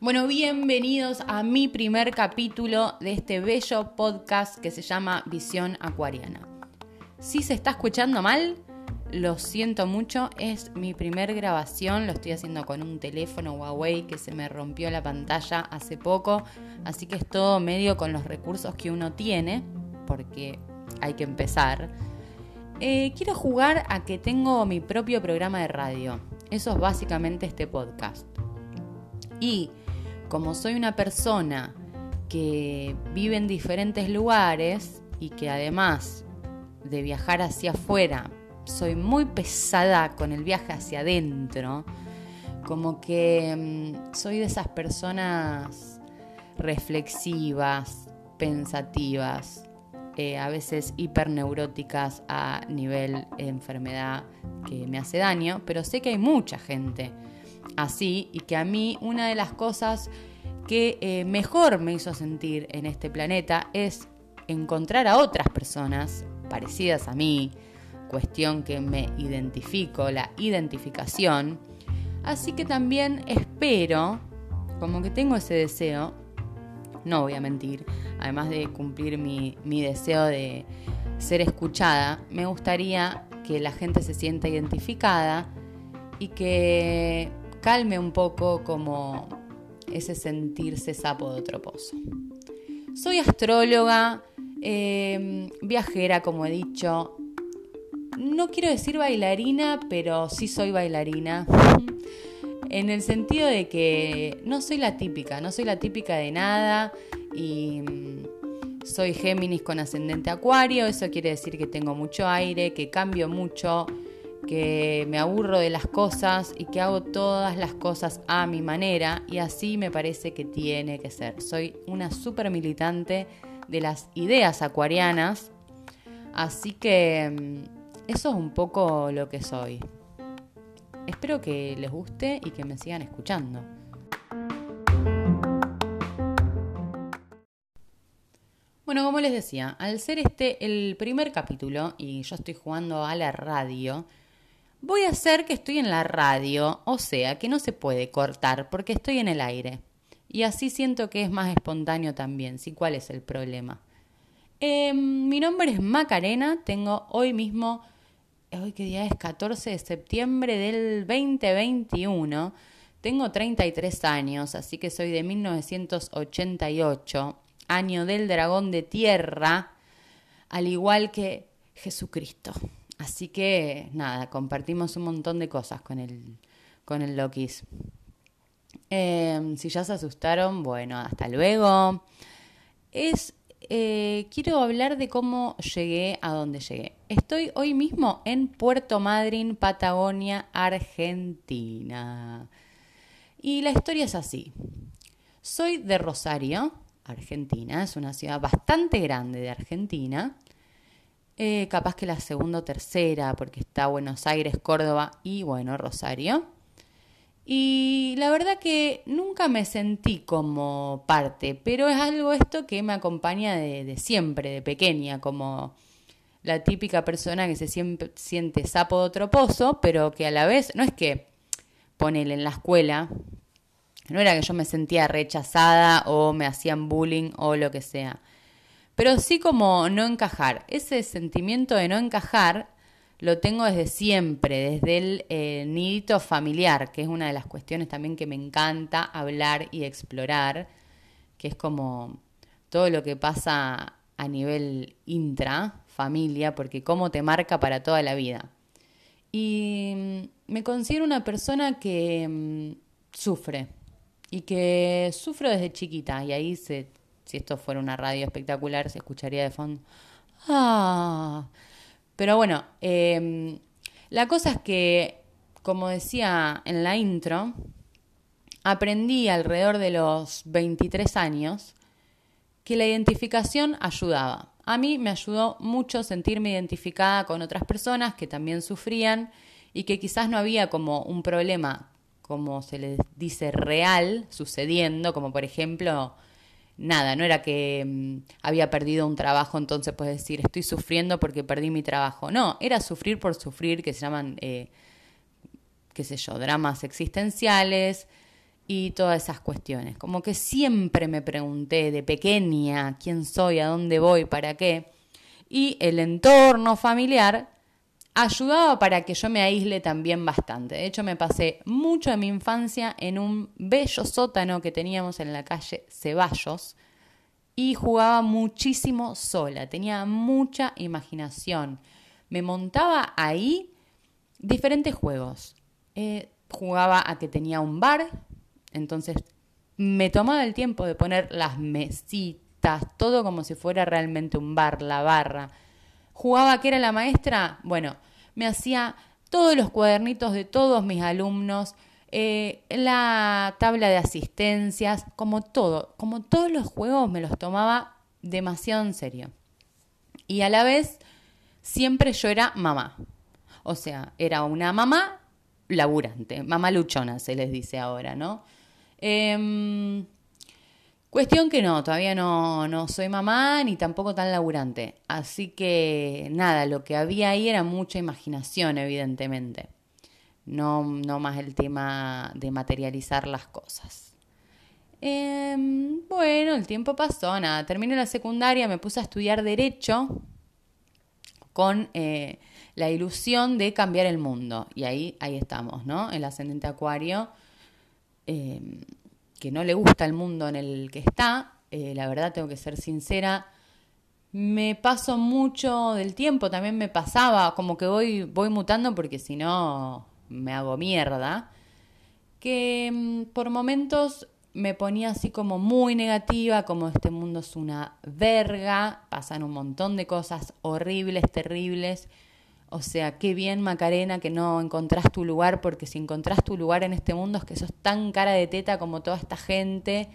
Bueno, bienvenidos a mi primer capítulo de este bello podcast que se llama Visión Acuariana. Si se está escuchando mal, lo siento mucho, es mi primer grabación, lo estoy haciendo con un teléfono Huawei que se me rompió la pantalla hace poco, así que es todo medio con los recursos que uno tiene, porque hay que empezar. Eh, quiero jugar a que tengo mi propio programa de radio, eso es básicamente este podcast. Y como soy una persona que vive en diferentes lugares y que además de viajar hacia afuera, soy muy pesada con el viaje hacia adentro, como que mm, soy de esas personas reflexivas, pensativas, eh, a veces hiperneuróticas a nivel enfermedad que me hace daño, pero sé que hay mucha gente así y que a mí una de las cosas que eh, mejor me hizo sentir en este planeta es encontrar a otras personas parecidas a mí, cuestión que me identifico, la identificación. Así que también espero, como que tengo ese deseo, no voy a mentir, además de cumplir mi, mi deseo de ser escuchada, me gustaría que la gente se sienta identificada y que calme un poco como ese sentirse sapo de otro pozo. Soy astróloga, em, viajera, como he dicho. No quiero decir bailarina, pero sí soy bailarina. En el sentido de que no soy la típica, no soy la típica de nada y mm, soy Géminis con ascendente Acuario, eso quiere decir que tengo mucho aire, que cambio mucho, que me aburro de las cosas y que hago todas las cosas a mi manera y así me parece que tiene que ser. Soy una súper militante de las ideas acuarianas, así que mm, eso es un poco lo que soy. Espero que les guste y que me sigan escuchando. Bueno, como les decía, al ser este el primer capítulo y yo estoy jugando a la radio, voy a hacer que estoy en la radio, o sea, que no se puede cortar porque estoy en el aire. Y así siento que es más espontáneo también, ¿sí? ¿Cuál es el problema? Em, mi nombre es Macarena, tengo hoy mismo, hoy qué día es 14 de septiembre del 2021, tengo 33 años, así que soy de 1988, año del dragón de tierra, al igual que Jesucristo. Así que nada, compartimos un montón de cosas con el, con el Lokis. Em, si ya se asustaron, bueno, hasta luego. Es, eh, quiero hablar de cómo llegué a donde llegué. Estoy hoy mismo en Puerto Madryn, Patagonia, Argentina. Y la historia es así. Soy de Rosario, Argentina. Es una ciudad bastante grande de Argentina. Eh, capaz que la segunda o tercera, porque está Buenos Aires, Córdoba y bueno, Rosario. Y la verdad que nunca me sentí como parte, pero es algo esto que me acompaña de, siempre, de pequeña, como la típica persona que se siempre, siente sapo de otro pozo, pero que a la vez, no es que ponele en la escuela, no era que yo me sentía rechazada o me hacían bullying o lo que sea pero sí como no encajar. Ese sentimiento de no encajar lo tengo desde siempre, desde el eh, nidito familiar, que es una de las cuestiones también que me encanta hablar y explorar, que es como todo lo que pasa a nivel intra, familia, porque cómo te marca para toda la vida. Y mm, me considero una persona que mm, sufre y que sufro desde chiquita y ahí se si esto fuera una radio espectacular, se escucharía de fondo. Ah. Pero bueno, em, la cosa es que, como decía en la intro, aprendí alrededor de los 23 años que la identificación ayudaba. A mí me ayudó mucho sentirme identificada con otras personas que también sufrían y que quizás no había como un problema, como se les dice, real sucediendo, como por ejemplo nada, no era que mm, había perdido un trabajo, entonces puedes decir, estoy sufriendo porque perdí mi trabajo. No, era sufrir por sufrir, que se llaman, eh, qué sé yo, dramas existenciales y todas esas cuestiones. Como que siempre me pregunté de pequeña quién soy, a dónde voy, para qué. Y el entorno familiar ayudaba para que yo me aísle también bastante. De hecho, me pasé mucho de mi infancia en un bello sótano que teníamos en la calle Ceballos y jugaba muchísimo sola, tenía mucha imaginación. Me montaba ahí diferentes juegos. Eh, jugaba a que tenía un bar, entonces me tomaba el tiempo de poner las mesitas, todo como si fuera realmente un bar, la barra jugaba que era la maestra, bueno, me hacía todos los cuadernitos de todos mis alumnos, eh, la tabla de asistencias, como todo, como todos los juegos me los tomaba demasiado en serio. Y a la vez, siempre yo era mamá. O sea, era una mamá laburante, mamá luchona se les dice ahora, ¿no? Eh, Cuestión que no, todavía no, no soy mamá ni tampoco tan laburante. Así que nada, lo que había ahí era mucha imaginación, evidentemente. No, no más el tema de materializar las cosas. Em, bueno, el tiempo pasó, nada, terminé la secundaria, me puse a estudiar derecho con eh, la ilusión de cambiar el mundo. Y ahí, ahí estamos, ¿no? El ascendente acuario. Em, que no le gusta el mundo en el que está, eh, la verdad tengo que ser sincera, me paso mucho del tiempo, también me pasaba, como que voy, voy mutando porque si no me hago mierda, que mm, por momentos me ponía así como muy negativa, como este mundo es una verga, pasan un montón de cosas horribles, terribles, o sea, qué bien Macarena que no encontrás tu lugar, porque si encontrás tu lugar en este mundo es que sos tan cara de teta como toda esta gente,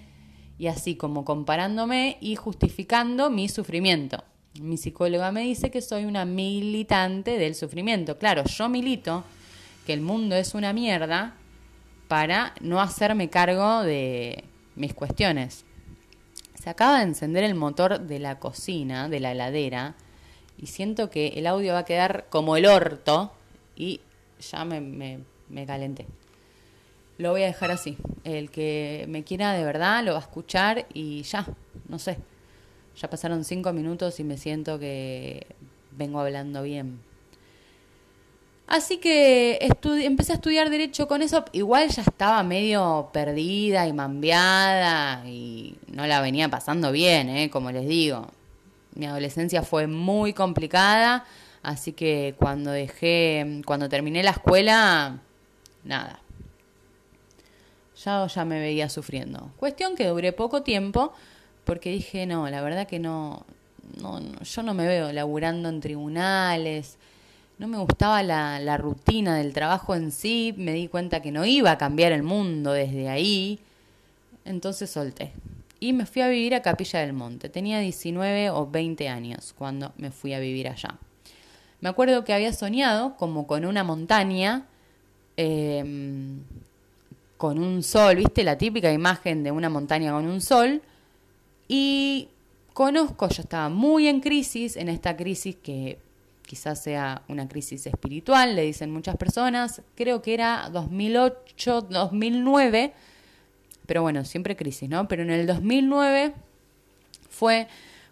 y así como comparándome y justificando mi sufrimiento. Mi psicóloga me dice que soy una militante del sufrimiento. Claro, yo milito que el mundo es una mierda para no hacerme cargo de mis cuestiones. Se acaba de encender el motor de la cocina, de la heladera, y siento que el audio va a quedar como el orto y ya me, me, calenté. Lo voy a dejar así. El que me quiera de verdad lo va a escuchar y ya, no sé. Ya pasaron cinco minutos y me siento que vengo hablando bien. Así que empecé a estudiar derecho con eso. Igual ya estaba medio perdida y mambiada y no la venía pasando bien, ¿eh? como les digo mi adolescencia fue muy complicada, así que cuando dejé, cuando terminé la escuela, nada. Ya, ya me veía sufriendo. Cuestión que duré poco tiempo, porque dije, no, la verdad que no, no, yo no me veo laburando en tribunales, no me gustaba la rutina del trabajo en sí, me di cuenta que no iba a cambiar el mundo desde ahí, entonces solté y me fui a vivir a Capilla del Monte. Tenía 19 o 20 años cuando me fui a vivir allá. Me acuerdo que había soñado como con una montaña, em, con un sol, viste la típica imagen de una montaña con un sol. Y conozco, yo estaba muy en crisis, en esta crisis que quizás sea una crisis espiritual, le dicen muchas personas, creo que era 2008, 2009 pero bueno, siempre crisis, ¿no? Pero en el 2009 fue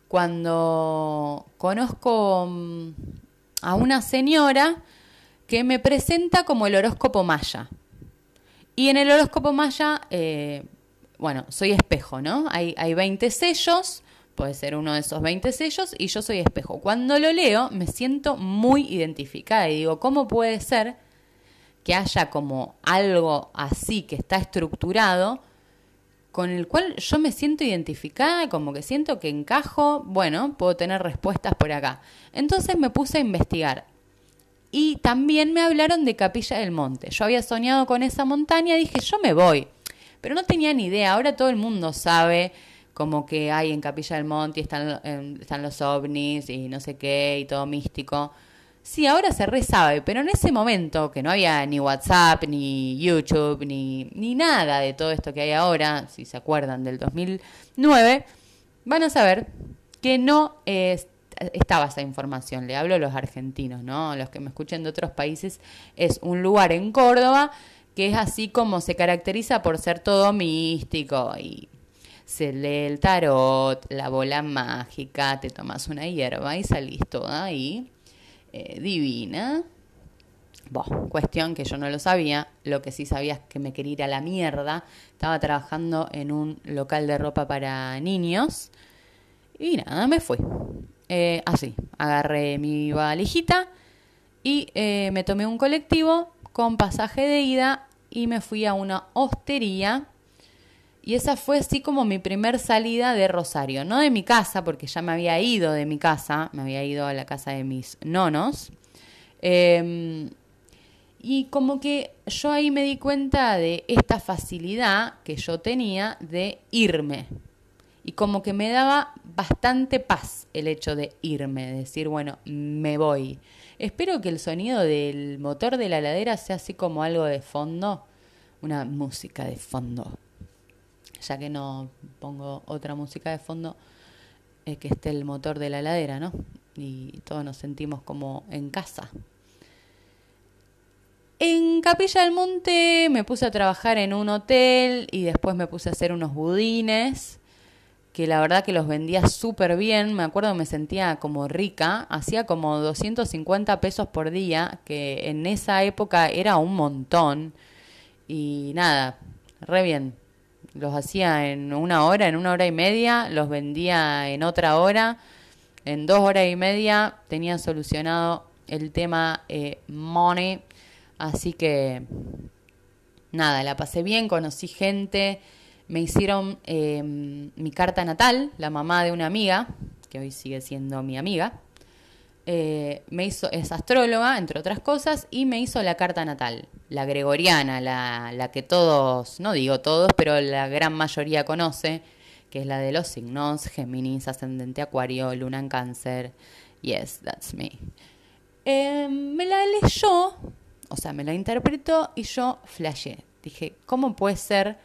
cuando conozco mm, a una señora que me presenta como el horóscopo maya. Y en el horóscopo maya, eh, bueno, soy espejo, ¿no? Hay, hay 20 sellos, puede ser uno de esos 20 sellos, y yo soy espejo. Cuando lo leo, me siento muy identificada y digo, ¿cómo puede ser que haya como algo así que está estructurado con el cual yo me siento identificada, como que siento que encajo, bueno, puedo tener respuestas por acá. Entonces me puse a investigar. Y también me hablaron de Capilla del Monte. Yo había soñado con esa montaña dije, yo me voy. Pero no tenía ni idea. Ahora todo el mundo sabe como que hay en Capilla del Monte y están, están los ovnis y no sé qué y todo místico. Sí, ahora se re sabe, pero en ese momento que no había ni WhatsApp, ni YouTube, ni, ni nada de todo esto que hay ahora, si se acuerdan del 2009, van a saber que no estaba esa información. Le hablo a los argentinos, ¿no? Los que me escuchen de otros países, es un lugar en Córdoba que es así como se caracteriza por ser todo místico y se lee el tarot, la bola mágica, te tomas una hierba y salís toda ahí eh, divina. Bueno, cuestión que yo no lo sabía, lo que sí sabía es que me quería ir a la mierda. Estaba trabajando en un local de ropa para niños y nada, me fui. Eh, así, agarré mi valijita y eh, me tomé un colectivo con pasaje de ida y me fui a una hostería. Y esa fue así como mi primer salida de Rosario. No de mi casa, porque ya me había ido de mi casa, me había ido a la casa de mis nonos. Em, y como que yo ahí me di cuenta de esta facilidad que yo tenía de irme. Y como que me daba bastante paz el hecho de irme, de decir, bueno, me voy. Espero que el sonido del motor de la ladera sea así como algo de fondo, una música de fondo. Ya que no pongo otra música de fondo, es que esté el motor de la ladera, ¿no? Y todos nos sentimos como en casa. En Capilla del Monte me puse a trabajar en un hotel y después me puse a hacer unos budines que la verdad que los vendía súper bien, me acuerdo que me sentía como rica, hacía como 250 pesos por día, que en esa época era un montón, y nada, re bien, los hacía en una hora, en una hora y media, los vendía en otra hora, en dos horas y media tenía solucionado el tema eh, money, así que nada, la pasé bien, conocí gente, me hicieron em, mi carta natal, la mamá de una amiga, que hoy sigue siendo mi amiga. Eh, me hizo, es astróloga, entre otras cosas, y me hizo la carta natal, la gregoriana, la, la que todos, no digo todos, pero la gran mayoría conoce, que es la de los signos, Géminis, ascendente Acuario, Luna en Cáncer. Yes, that's me. Em, me la leyó, o sea, me la interpretó y yo flashé. Dije, ¿cómo puede ser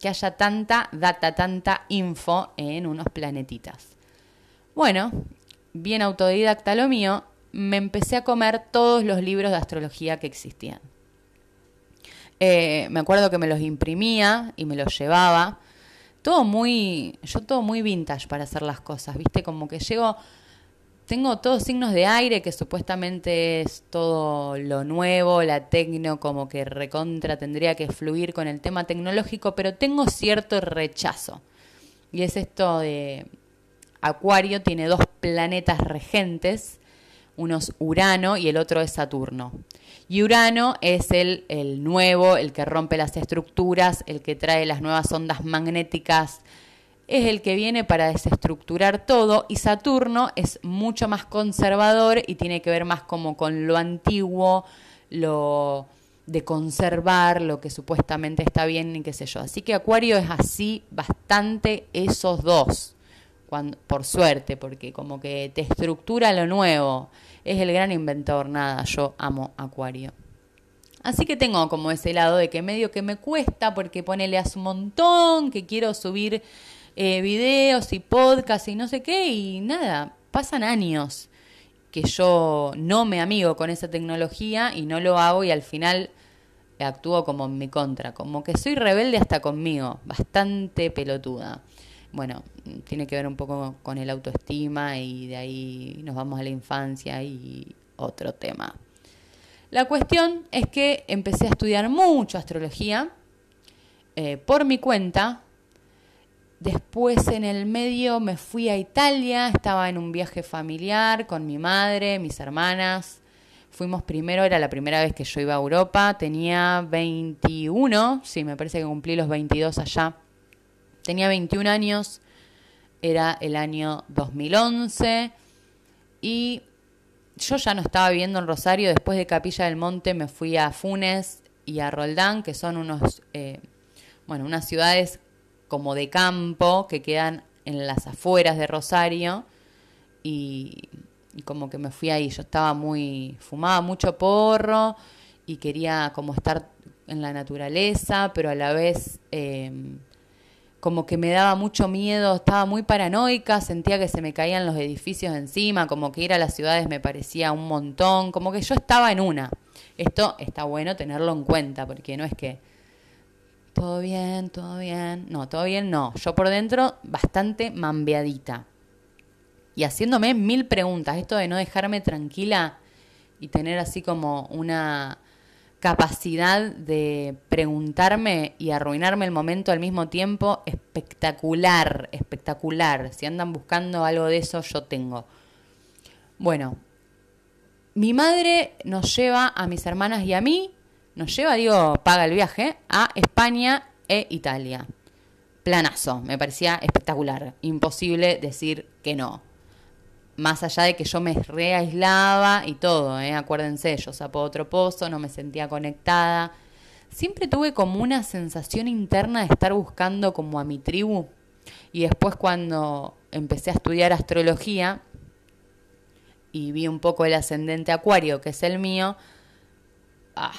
que haya tanta data, tanta info en unos planetitas. Bueno, bien autodidacta lo mío, me empecé a comer todos los libros de astrología que existían. Eh, me acuerdo que me los imprimía y me los llevaba. Todo muy, yo todo muy vintage para hacer las cosas, ¿viste? Como que llego tengo todos signos de aire, que supuestamente es todo lo nuevo, la tecno, como que recontra tendría que fluir con el tema tecnológico, pero tengo cierto rechazo. Y es esto de Acuario tiene dos planetas regentes, uno es Urano y el otro es Saturno. Y Urano es el, el nuevo, el que rompe las estructuras, el que trae las nuevas ondas magnéticas es el que viene para desestructurar todo y Saturno es mucho más conservador y tiene que ver más como con lo antiguo, lo de conservar lo que supuestamente está bien y qué sé yo. Así que Acuario es así bastante esos dos, por suerte, porque como que te estructura lo nuevo, es el gran inventor, nada, yo amo Acuario. Así que tengo como ese lado de que medio que me cuesta porque ponele hace un montón que quiero subir eh, videos y podcasts y no sé qué, y nada, pasan años que yo no me amigo con esa tecnología y no lo hago y al final actúo como en mi contra, como que soy rebelde hasta conmigo, bastante pelotuda. Bueno, tiene que ver un poco con el autoestima y de ahí nos vamos a la infancia y otro tema. La cuestión es que empecé a estudiar mucho astrología eh, por mi cuenta, Después en el medio me fui a Italia, estaba en un viaje familiar con mi madre, mis hermanas. Fuimos primero, era la primera vez que yo iba a Europa, tenía 21, sí, me parece que cumplí los 22 allá. Tenía 21 años, era el año 2011 y yo ya no estaba viviendo en Rosario, después de Capilla del Monte me fui a Funes y a Roldán, que son unos, eh, bueno, unas ciudades como de campo que quedan en las afueras de Rosario y, y como que me fui ahí. Yo estaba muy, fumaba mucho porro y quería como estar en la naturaleza, pero a la vez em, como que me daba mucho miedo, estaba muy paranoica, sentía que se me caían los edificios encima, como que ir a las ciudades me parecía un montón, como que yo estaba en una. Esto está bueno tenerlo en cuenta, porque no es que todo bien, todo bien, no, todo bien no, yo por dentro bastante mambeadita. Y haciéndome mil preguntas, esto de no dejarme tranquila y tener así como una capacidad de preguntarme y arruinarme el momento al mismo tiempo, espectacular, espectacular. Si andan buscando algo de eso, yo tengo. Bueno, mi madre nos lleva a mis hermanas y a mí, nos lleva, digo, paga el viaje, a España e Italia. Planazo, me parecía espectacular, imposible decir que no más allá de que yo me reaislaba y todo, ¿eh? acuérdense, yo sapo otro pozo, no me sentía conectada. Siempre tuve como una sensación interna de estar buscando como a mi tribu. Y después cuando empecé a estudiar astrología y vi un poco el ascendente acuario, que es el mío, ah,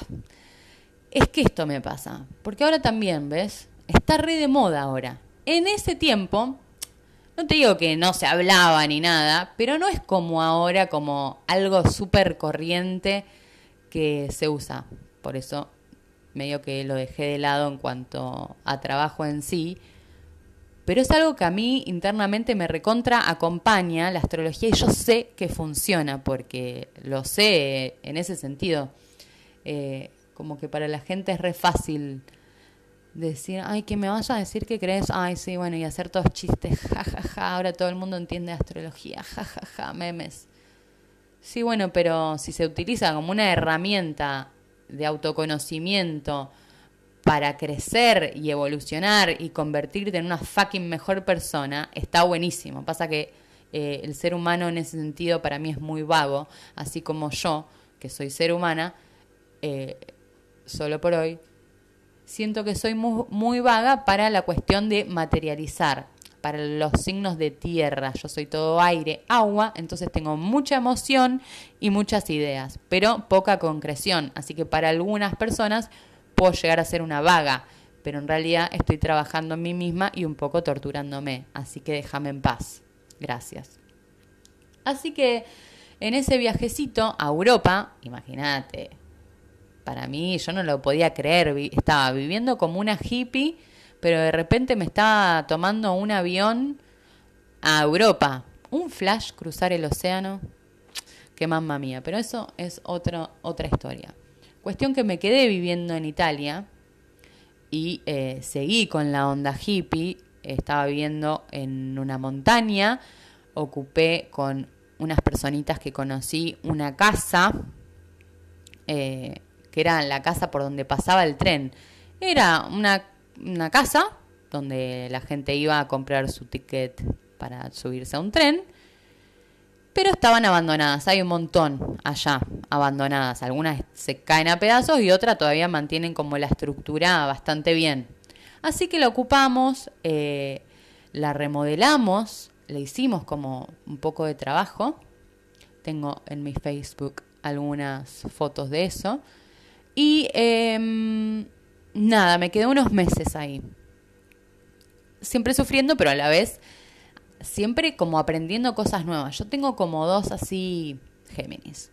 es que esto me pasa. Porque ahora también, ¿ves? Está re de moda ahora. En ese tiempo no te digo que no se hablaba ni nada, pero no es como ahora, como algo súper corriente que se usa. Por eso medio que lo dejé de lado en cuanto a trabajo en sí. Pero es algo que a mí internamente me recontra acompaña la astrología y yo sé que funciona porque lo sé en ese sentido. Eh, como que para la gente es re fácil decir, ay, que me vaya a decir que crees, ay, sí, bueno, y hacer todos chistes, jajaja, ja, ja, ahora todo el mundo entiende astrología, jajaja, ja, ja, memes. Sí, bueno, pero si se utiliza como una herramienta de autoconocimiento para crecer y evolucionar y convertirte en una fucking mejor persona, está buenísimo. Pasa que eh, el ser humano en ese sentido para mí es muy vago, así como yo, que soy ser humana, eh, solo por hoy, siento que soy muy, vaga para la cuestión de materializar, para los signos de tierra. Yo soy todo aire, agua, entonces tengo mucha emoción y muchas ideas, pero poca concreción. Así que para algunas personas puedo llegar a ser una vaga, pero en realidad estoy trabajando en mí misma y un poco torturándome. Así que déjame en paz. Gracias. Así que en ese viajecito a Europa, imagínate, para mí yo no lo podía creer, estaba viviendo como una hippie, pero de repente me estaba tomando un avión a Europa, un flash cruzar el océano, qué mamma mía, pero eso es otra otra historia. Cuestión que me quedé viviendo en Italia y eh, seguí con la onda hippie, estaba viviendo en una montaña, ocupé con unas personitas que conocí una casa, eh, que era la casa por donde pasaba el tren. Era una, casa donde la gente iba a comprar su ticket para subirse a un tren, pero estaban abandonadas. Hay un montón allá abandonadas. Algunas se caen a pedazos y otras todavía mantienen como la estructura bastante bien. Así que la ocupamos, eh, la remodelamos, le hicimos como un poco de trabajo. Tengo en mi Facebook algunas fotos de eso. Y em, nada, me quedé unos meses ahí. Siempre sufriendo, pero a la vez siempre como aprendiendo cosas nuevas. Yo tengo como dos así Géminis.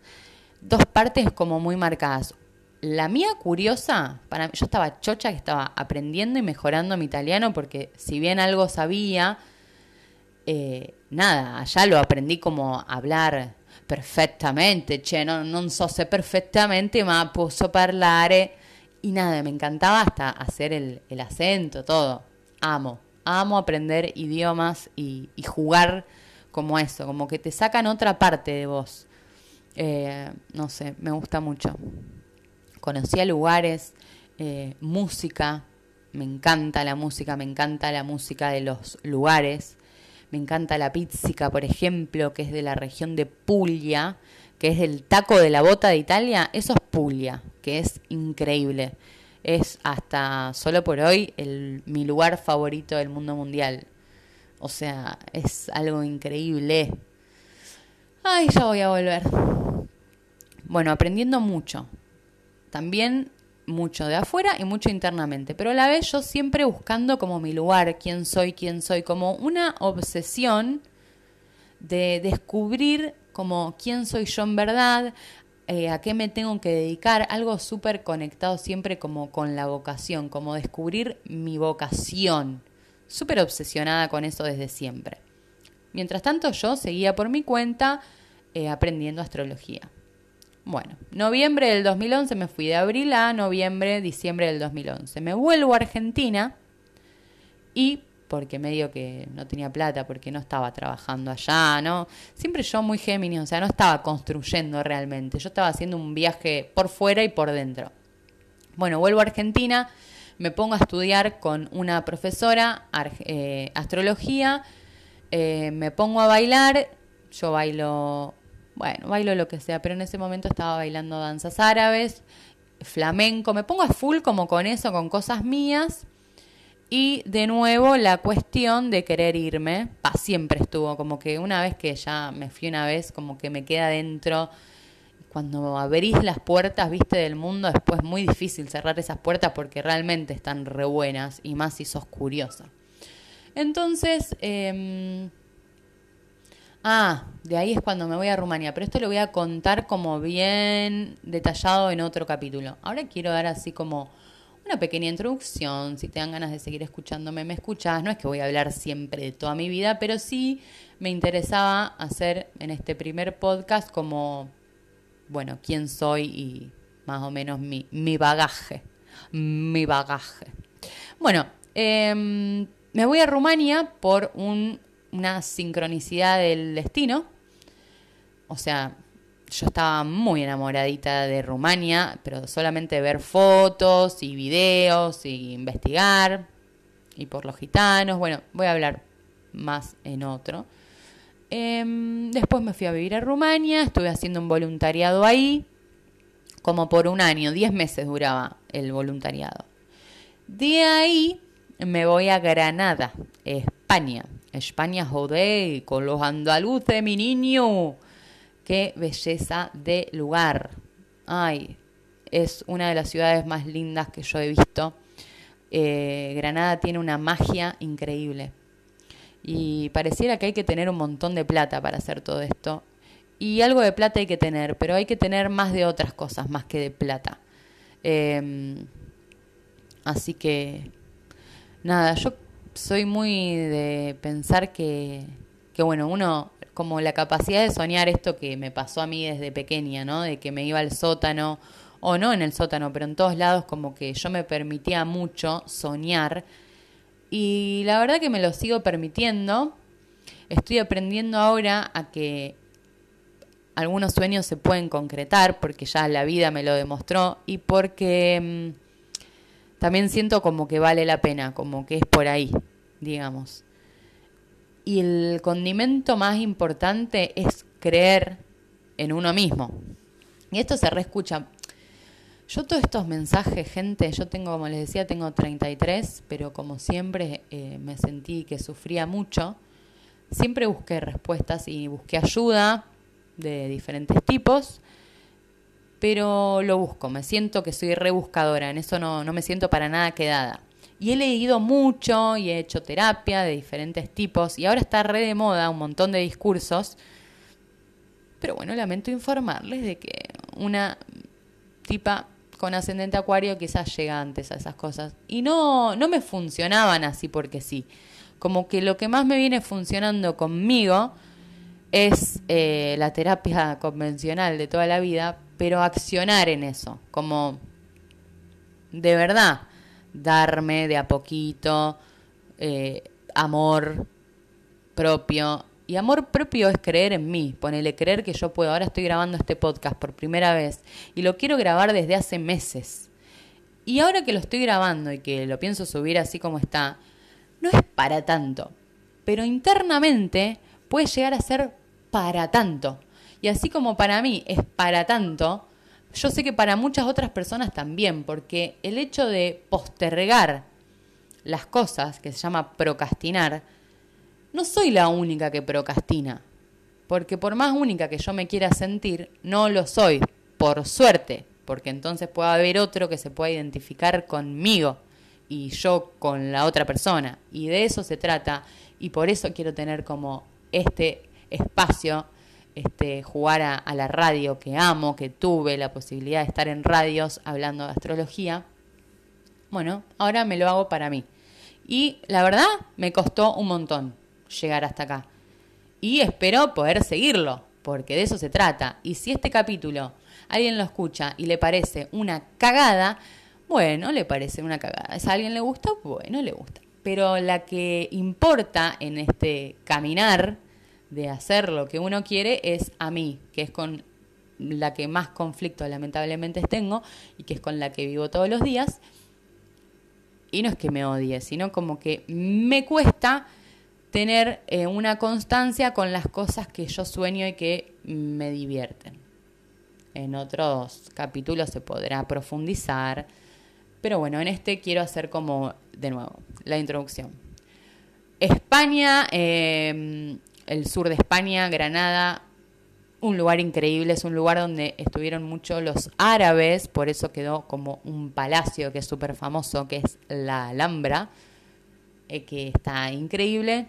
Dos partes como muy marcadas. La mía curiosa, para yo estaba chocha que estaba aprendiendo y mejorando mi italiano porque si bien algo sabía, eh, nada, allá lo aprendí como hablar perfettamente, cioè non, non so se perfectamente, ma posso parlare y nada, me encantaba hasta hacer el, acento, todo. Amo, amo aprender idiomas y, y, jugar como eso, como que te sacan otra parte de vos. Eh, no sé, me gusta mucho. Conocía lugares, eh, música, me encanta la música, me encanta la música de los lugares. Me encanta la pizzica, por ejemplo, que es de la región de Puglia, que es el taco de la bota de Italia. Eso es Puglia, que es increíble. Es hasta solo por hoy el, mi lugar favorito del mundo mundial. O sea, es algo increíble. Ay, ya voy a volver. Bueno, aprendiendo mucho. También mucho de afuera y mucho internamente, pero a la vez yo siempre buscando como mi lugar, quién soy, quién soy, como una obsesión de descubrir como quién soy yo en verdad, eh, a qué me tengo que dedicar, algo súper conectado siempre como con la vocación, como descubrir mi vocación, súper obsesionada con eso desde siempre. Mientras tanto yo seguía por mi cuenta eh, aprendiendo astrología. Bueno, noviembre del 2011 me fui de abril a noviembre, diciembre del 2011. Me vuelvo a Argentina y porque medio que no tenía plata, porque no estaba trabajando allá, ¿no? Siempre yo muy Géminis, o sea, no estaba construyendo realmente, yo estaba haciendo un viaje por fuera y por dentro. Bueno, vuelvo a Argentina, me pongo a estudiar con una profesora, eh, astrología, eh, me pongo a bailar, yo bailo bueno, bailo lo que sea, pero en ese momento estaba bailando danzas árabes, flamenco, me pongo a full como con eso, con cosas mías. Y de nuevo la cuestión de querer irme, pa, siempre estuvo, como que una vez que ya me fui una vez, como que me queda dentro. Cuando abrís las puertas, viste, del mundo, después es muy difícil cerrar esas puertas porque realmente están re buenas y más si sos curiosa. Entonces, eh, Ah, de ahí es cuando me voy a Rumania, pero esto lo voy a contar como bien detallado en otro capítulo. Ahora quiero dar así como una pequeña introducción, si te dan ganas de seguir escuchándome, me escuchas. No es que voy a hablar siempre de toda mi vida, pero sí me interesaba hacer en este primer podcast como, bueno, quién soy y más o menos mi, mi bagaje, mi bagaje. Bueno, em, me voy a Rumania por un una sincronicidad del destino. O sea, yo estaba muy enamoradita de Rumania, pero solamente ver fotos y videos y investigar. Y por los gitanos, bueno, voy a hablar más en otro. Em, después me fui a vivir a Rumania, estuve haciendo un voluntariado ahí, como por un año, 10 meses duraba el voluntariado. De ahí me voy a Granada, España. España, joder, con los andaluces, mi niño. Qué belleza de lugar. Ay, es una de las ciudades más lindas que yo he visto. Eh, Granada tiene una magia increíble. Y pareciera que hay que tener un montón de plata para hacer todo esto. Y algo de plata hay que tener, pero hay que tener más de otras cosas, más que de plata. Em, así que, nada, yo soy muy de pensar que, que, bueno, uno, como la capacidad de soñar esto que me pasó a mí desde pequeña, ¿no? De que me iba al sótano, o no en el sótano, pero en todos lados, como que yo me permitía mucho soñar. Y la verdad que me lo sigo permitiendo. Estoy aprendiendo ahora a que algunos sueños se pueden concretar porque ya la vida me lo demostró y porque mm, también siento como que vale la pena, como que es por ahí, digamos. Y el condimento más importante es creer en uno mismo. Y esto se reescucha. Yo todos estos mensajes, gente, yo tengo, como les decía, tengo 33, pero como siempre eh, me sentí que sufría mucho, siempre busqué respuestas y busqué ayuda de diferentes tipos pero lo busco, me siento que soy rebuscadora, en eso no, no me siento para nada quedada. Y he leído mucho y he hecho terapia de diferentes tipos y ahora está re de moda un montón de discursos. Pero bueno, lamento informarles de que una tipa con ascendente acuario quizás llega antes a esas cosas. Y no, no me funcionaban así porque sí. Como que lo que más me viene funcionando conmigo es eh, la terapia convencional de toda la vida, pero accionar en eso, como de verdad darme de a poquito eh, amor propio. Y amor propio es creer en mí, ponerle creer que yo puedo. Ahora estoy grabando este podcast por primera vez y lo quiero grabar desde hace meses. Y ahora que lo estoy grabando y que lo pienso subir así como está, no es para tanto, pero internamente puede llegar a ser para tanto. Y así como para mí es para tanto, yo sé que para muchas otras personas también, porque el hecho de postergar las cosas, que se llama procrastinar, no soy la única que procrastina. porque por más única que yo me quiera sentir, no lo soy, por suerte, porque entonces puede haber otro que se pueda identificar conmigo y yo con la otra persona. Y de eso se trata, y por eso quiero tener como este espacio, este, jugar a, a la radio que amo, que tuve la posibilidad de estar en radios hablando de astrología. Bueno, ahora me lo hago para mí. Y la verdad me costó un montón llegar hasta acá. Y espero poder seguirlo, porque de eso se trata. Y si este capítulo alguien lo escucha y le parece una cagada, bueno, le parece una cagada. Si a alguien le gusta, bueno, le gusta. Pero la que importa en este caminar de hacer lo que uno quiere es a mí, que es con la que más conflicto lamentablemente tengo y que es con la que vivo todos los días. Y no es que me odie, sino como que me cuesta tener eh, una constancia con las cosas que yo sueño y que me divierten. En otros capítulos se podrá profundizar, pero bueno, en este quiero hacer como, de nuevo, la introducción. España, em, el sur de España, Granada, un lugar increíble, es un lugar donde estuvieron mucho los árabes, por eso quedó como un palacio que es súper famoso, que es la Alhambra, eh, que está increíble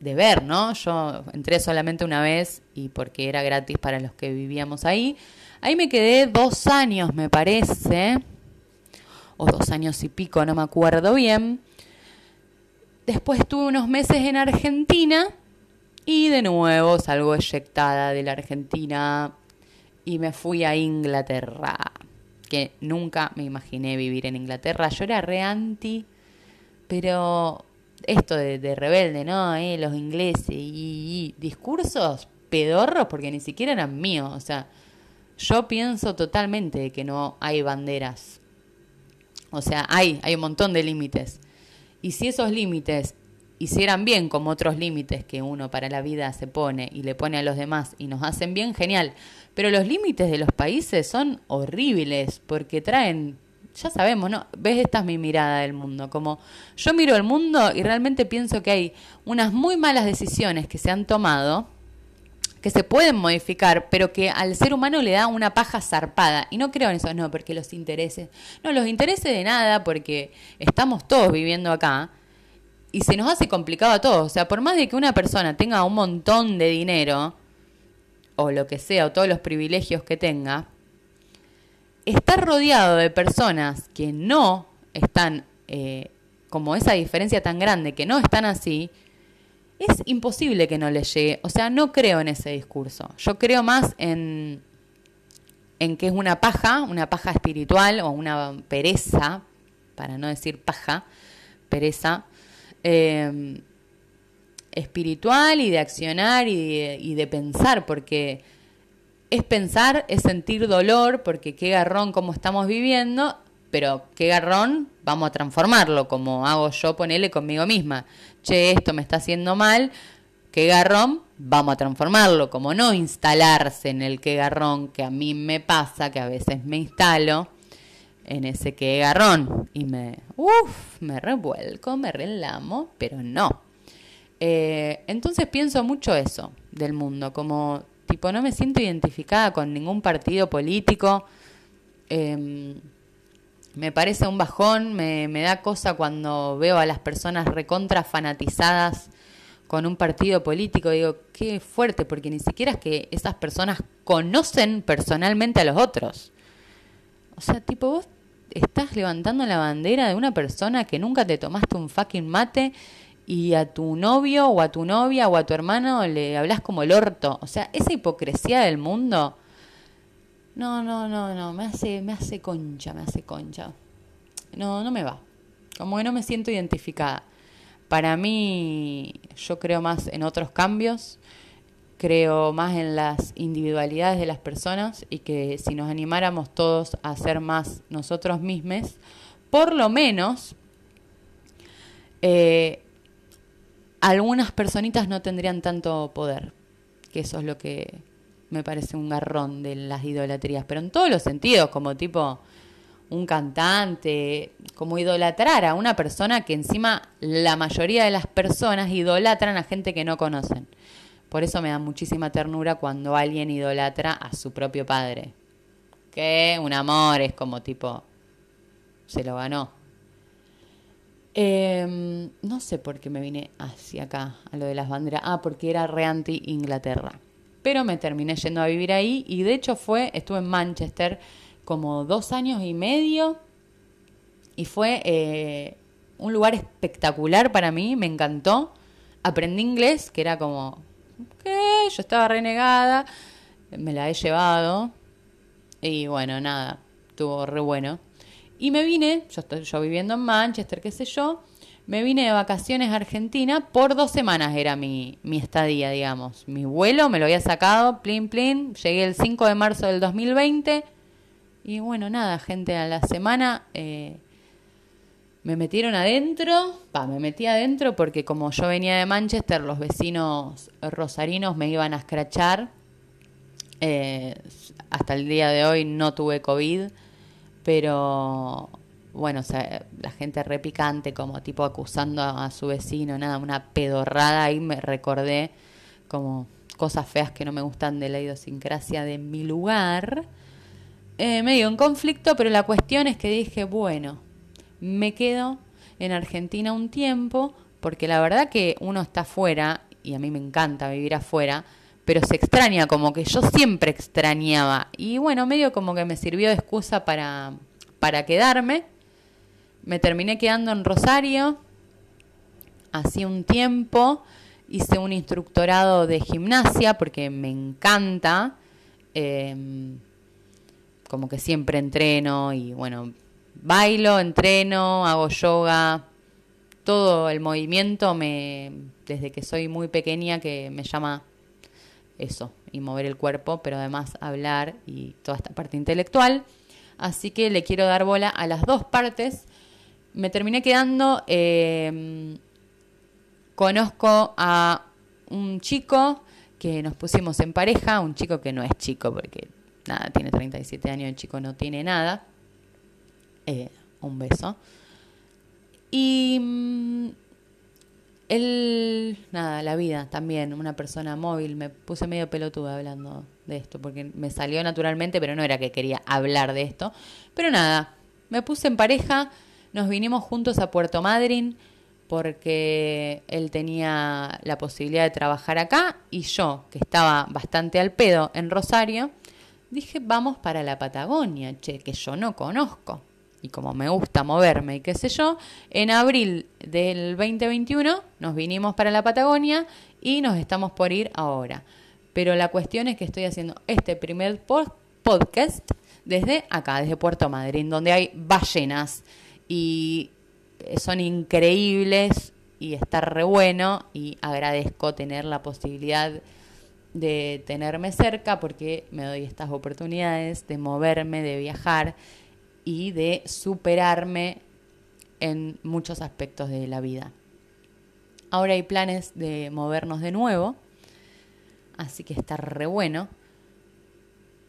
de ver, ¿no? Yo entré solamente una vez y porque era gratis para los que vivíamos ahí. Ahí me quedé dos años, me parece, o dos años y pico, no me acuerdo bien. Después estuve unos meses en Argentina y de nuevo salgo eyectada de la Argentina y me fui a Inglaterra, que nunca me imaginé vivir en Inglaterra. Yo era re anti, pero esto de, rebelde, ¿no? Eh, los ingleses y, discursos pedorros porque ni siquiera eran míos. O sea, yo pienso totalmente que no hay banderas. O sea, hay, hay un montón de límites. Y si esos límites hicieran bien como otros límites que uno para la vida se pone y le pone a los demás y nos hacen bien, genial. Pero los límites de los países son horribles porque traen ya sabemos, ¿no? Ves, esta es mi mirada del mundo. Como yo miro el mundo y realmente pienso que hay unas muy malas decisiones que se han tomado, que se pueden modificar, pero que al ser humano le da una paja zarpada. Y no creo en eso, no, porque los intereses. No, los intereses de nada, porque estamos todos viviendo acá y se nos hace complicado a todos. O sea, por más de que una persona tenga un montón de dinero, o lo que sea, o todos los privilegios que tenga, estar rodeado de personas que no están, eh, como esa diferencia tan grande, que no están así, es imposible que no les llegue. O sea, no creo en ese discurso. Yo creo más en, en que es una paja, una paja espiritual o una pereza, para no decir paja, pereza, eh, espiritual y de accionar y de pensar, porque es pensar, es sentir dolor, porque qué garrón como estamos viviendo, pero qué garrón, vamos a transformarlo, como hago yo, ponele conmigo misma. Che, esto me está haciendo mal, qué garrón, vamos a transformarlo, como no instalarse en el qué garrón que a mí me pasa, que a veces me instalo en ese qué garrón y me, uff, me revuelco, me relamo, pero no. Eh, entonces pienso mucho eso del mundo, como tipo, no me siento identificada con ningún partido político. Em, me parece un bajón, me, me, da cosa cuando veo a las personas recontra fanatizadas con un partido político. Digo, qué fuerte, porque ni siquiera es que esas personas conocen personalmente a los otros. O sea, tipo, vos estás levantando la bandera de una persona que nunca te tomaste un fucking mate y a tu novio o a tu novia o a tu hermano le hablas como el orto. O sea, esa hipocresía del mundo. No, no, no, no, me hace, me hace concha, me hace concha. No, no me va. Como que no me siento identificada. Para mí, yo creo más en otros cambios, creo más en las individualidades de las personas y que si nos animáramos todos a ser más nosotros mismos, por lo menos eh, algunas personitas no tendrían tanto poder, que eso es lo que me parece un garrón de las idolatrías, pero en todos los sentidos, como tipo un cantante, como idolatrar a una persona que encima la mayoría de las personas idolatran a gente que no conocen. Por eso me da muchísima ternura cuando alguien idolatra a su propio padre. Que un amor es como tipo, se lo ganó. Em, no sé por qué me vine hacia acá, a lo de las banderas. Ah, porque era re anti Inglaterra. Pero me terminé yendo a vivir ahí y de hecho fue, estuve en Manchester como dos años y medio y fue eh, un lugar espectacular para mí, me encantó. Aprendí inglés, que era como, ¿qué? Yo estaba renegada, me la he llevado y bueno, nada, estuvo re bueno. Y me vine, yo estoy yo viviendo en Manchester, qué sé yo, me vine de vacaciones a Argentina, por dos semanas era mi, mi estadía, digamos. Mi vuelo me lo había sacado, plin, plin, llegué el 5 de marzo del 2020 y bueno, nada, gente, a la semana eh, me metieron adentro, pa, me metí adentro porque como yo venía de Manchester, los vecinos rosarinos me iban a escrachar. Eh, hasta el día de hoy no tuve COVID, pero bueno, o sea, la gente repicante, como tipo acusando a, su vecino, nada, una pedorrada, ahí me recordé como cosas feas que no me gustan de la idiosincrasia de mi lugar. Eh, me un conflicto, pero la cuestión es que dije, bueno, me quedo en Argentina un tiempo, porque la verdad que uno está afuera, y a mí me encanta vivir afuera, pero se extraña, como que yo siempre extrañaba. Y bueno, medio como que me sirvió de excusa para, para quedarme. Me terminé quedando en Rosario, hacía un tiempo, hice un instructorado de gimnasia porque me encanta. Em, como que siempre entreno y bueno, bailo, entreno, hago yoga, todo el movimiento me desde que soy muy pequeña que me llama eso y mover el cuerpo, pero además hablar y toda esta parte intelectual. Así que le quiero dar bola a las dos partes. Me terminé quedando, em, conozco a un chico que nos pusimos en pareja, un chico que no es chico porque nada, tiene 37 años, el chico no tiene nada. Eh, un beso. Y mm, él, nada, la vida también, una persona móvil, me puse medio pelotuda hablando de esto, porque me salió naturalmente, pero no era que quería hablar de esto. Pero nada, me puse en pareja, nos vinimos juntos a Puerto Madryn, porque él tenía la posibilidad de trabajar acá y yo, que estaba bastante al pedo en Rosario, dije, vamos para la Patagonia, che, que yo no conozco. Y como me gusta moverme y qué sé yo, en abril del 2021 nos vinimos para la Patagonia y nos estamos por ir ahora. Pero la cuestión es que estoy haciendo este primer podcast desde acá, desde Puerto Madryn, donde hay ballenas y son increíbles y está re bueno y agradezco tener la posibilidad de tenerme cerca porque me doy estas oportunidades de moverme, de viajar y de superarme en muchos aspectos de la vida. Ahora hay planes de movernos de nuevo, así que está re bueno.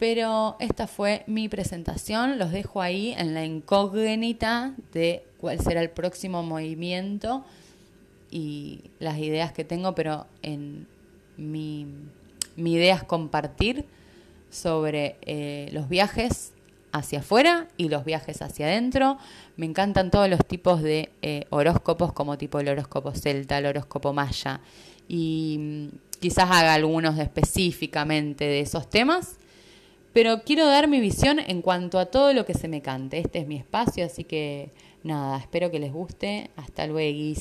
Pero esta fue mi presentación, los dejo ahí en la incógnita de cuál será el próximo movimiento y las ideas que tengo, pero en mi mi idea es compartir sobre eh, los viajes hacia afuera y los viajes hacia adentro. Me encantan todos los tipos de eh, horóscopos, como tipo el horóscopo celta, el horóscopo maya. Y mm, quizás haga algunos específicamente de esos temas. Pero quiero dar mi visión en cuanto a todo lo que se me cante. Este es mi espacio, así que nada, espero que les guste. Hasta luego.